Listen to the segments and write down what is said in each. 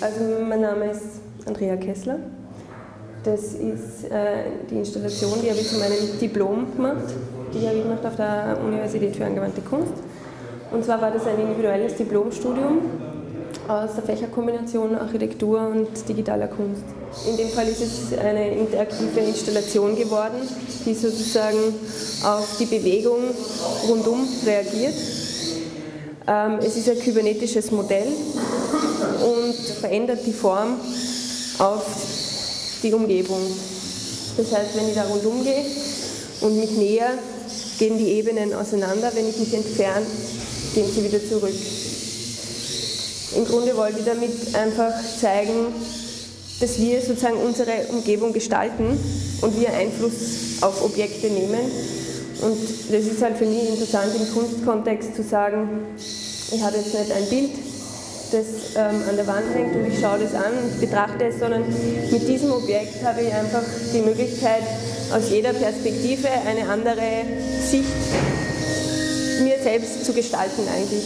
Also mein Name ist Andrea Kessler. Das ist äh, die Installation, die habe ich zu meinem Diplom gemacht. Die habe ich gemacht auf der Universität für angewandte Kunst. Und zwar war das ein individuelles Diplomstudium aus der Fächerkombination Architektur und digitaler Kunst. In dem Fall ist es eine interaktive Installation geworden, die sozusagen auf die Bewegung rundum reagiert. Ähm, es ist ein kybernetisches Modell und verändert die Form auf die Umgebung. Das heißt, wenn ich da rundum gehe und mich näher, gehen die Ebenen auseinander. Wenn ich mich entferne, gehen sie wieder zurück. Im Grunde wollte ich damit einfach zeigen, dass wir sozusagen unsere Umgebung gestalten und wir Einfluss auf Objekte nehmen. Und das ist halt für mich interessant im Kunstkontext zu sagen, ich habe jetzt nicht ein Bild, das ähm, an der Wand hängt und ich schaue das an und betrachte es, sondern mit diesem Objekt habe ich einfach die Möglichkeit, aus jeder Perspektive eine andere Sicht mir selbst zu gestalten eigentlich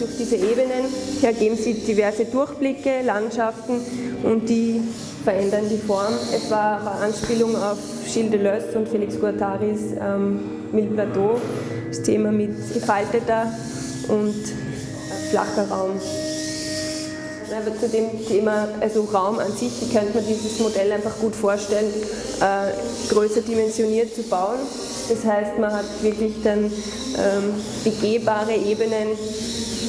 durch diese Ebenen ergeben sich diverse Durchblicke, Landschaften und die verändern die Form. Es war eine Anspielung auf Gilles Deleuze und Felix Guattaris ähm, Mille Plateau, das Thema mit gefalteter und flacher Raum. Aber zu dem Thema, also Raum an sich, wie könnte man dieses Modell einfach gut vorstellen, äh, größer dimensioniert zu bauen. Das heißt, man hat wirklich dann ähm, begehbare Ebenen,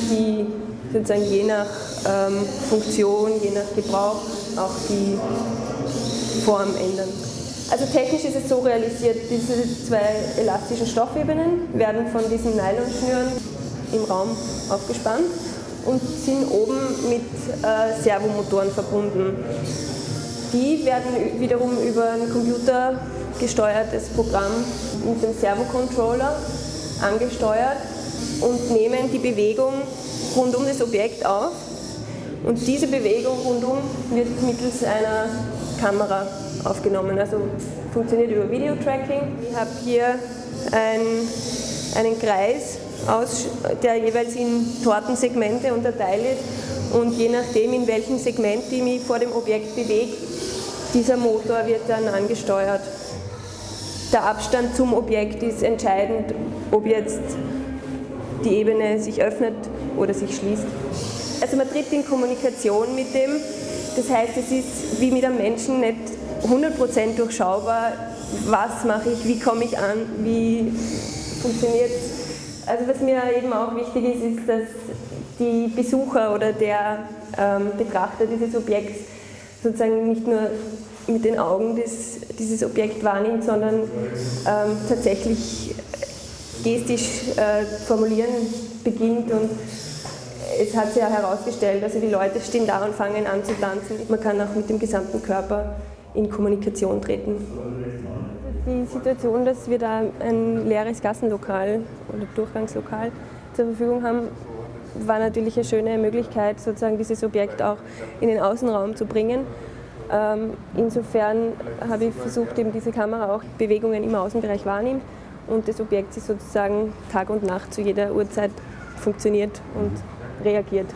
die sozusagen je nach ähm, Funktion, je nach Gebrauch auch die Form ändern. Also technisch ist es so realisiert, diese zwei elastischen Stoffebenen werden von diesen Nylonschnüren im Raum aufgespannt und sind oben mit äh, Servomotoren verbunden. Die werden wiederum über ein computergesteuertes Programm mit dem Servocontroller angesteuert und nehmen die Bewegung rund um das Objekt auf. Und diese Bewegung rundum wird mittels einer Kamera aufgenommen. Also funktioniert über Videotracking. Ich habe hier ein, einen Kreis, aus, der jeweils in Tortensegmente unterteilt ist. Und je nachdem, in welchem Segment ich mich vor dem Objekt bewege, dieser Motor wird dann angesteuert. Der Abstand zum Objekt ist entscheidend, ob jetzt die Ebene sich öffnet oder sich schließt. Also man tritt in Kommunikation mit dem. Das heißt, es ist wie mit einem Menschen nicht 100% durchschaubar, was mache ich, wie komme ich an, wie funktioniert es. Also was mir eben auch wichtig ist, ist, dass die Besucher oder der ähm, Betrachter dieses Objekts sozusagen nicht nur mit den Augen des, dieses Objekt wahrnimmt, sondern ähm, tatsächlich gestisch äh, formulieren beginnt und es hat sich ja herausgestellt, also die Leute stehen da und fangen an zu tanzen. Man kann auch mit dem gesamten Körper in Kommunikation treten. Die Situation, dass wir da ein leeres Gassenlokal oder Durchgangslokal zur Verfügung haben, war natürlich eine schöne Möglichkeit, sozusagen dieses Objekt auch in den Außenraum zu bringen. Ähm, insofern habe ich versucht, eben diese Kamera auch Bewegungen im Außenbereich wahrnimmt und das Objekt ist sozusagen Tag und Nacht zu jeder Uhrzeit funktioniert und reagiert.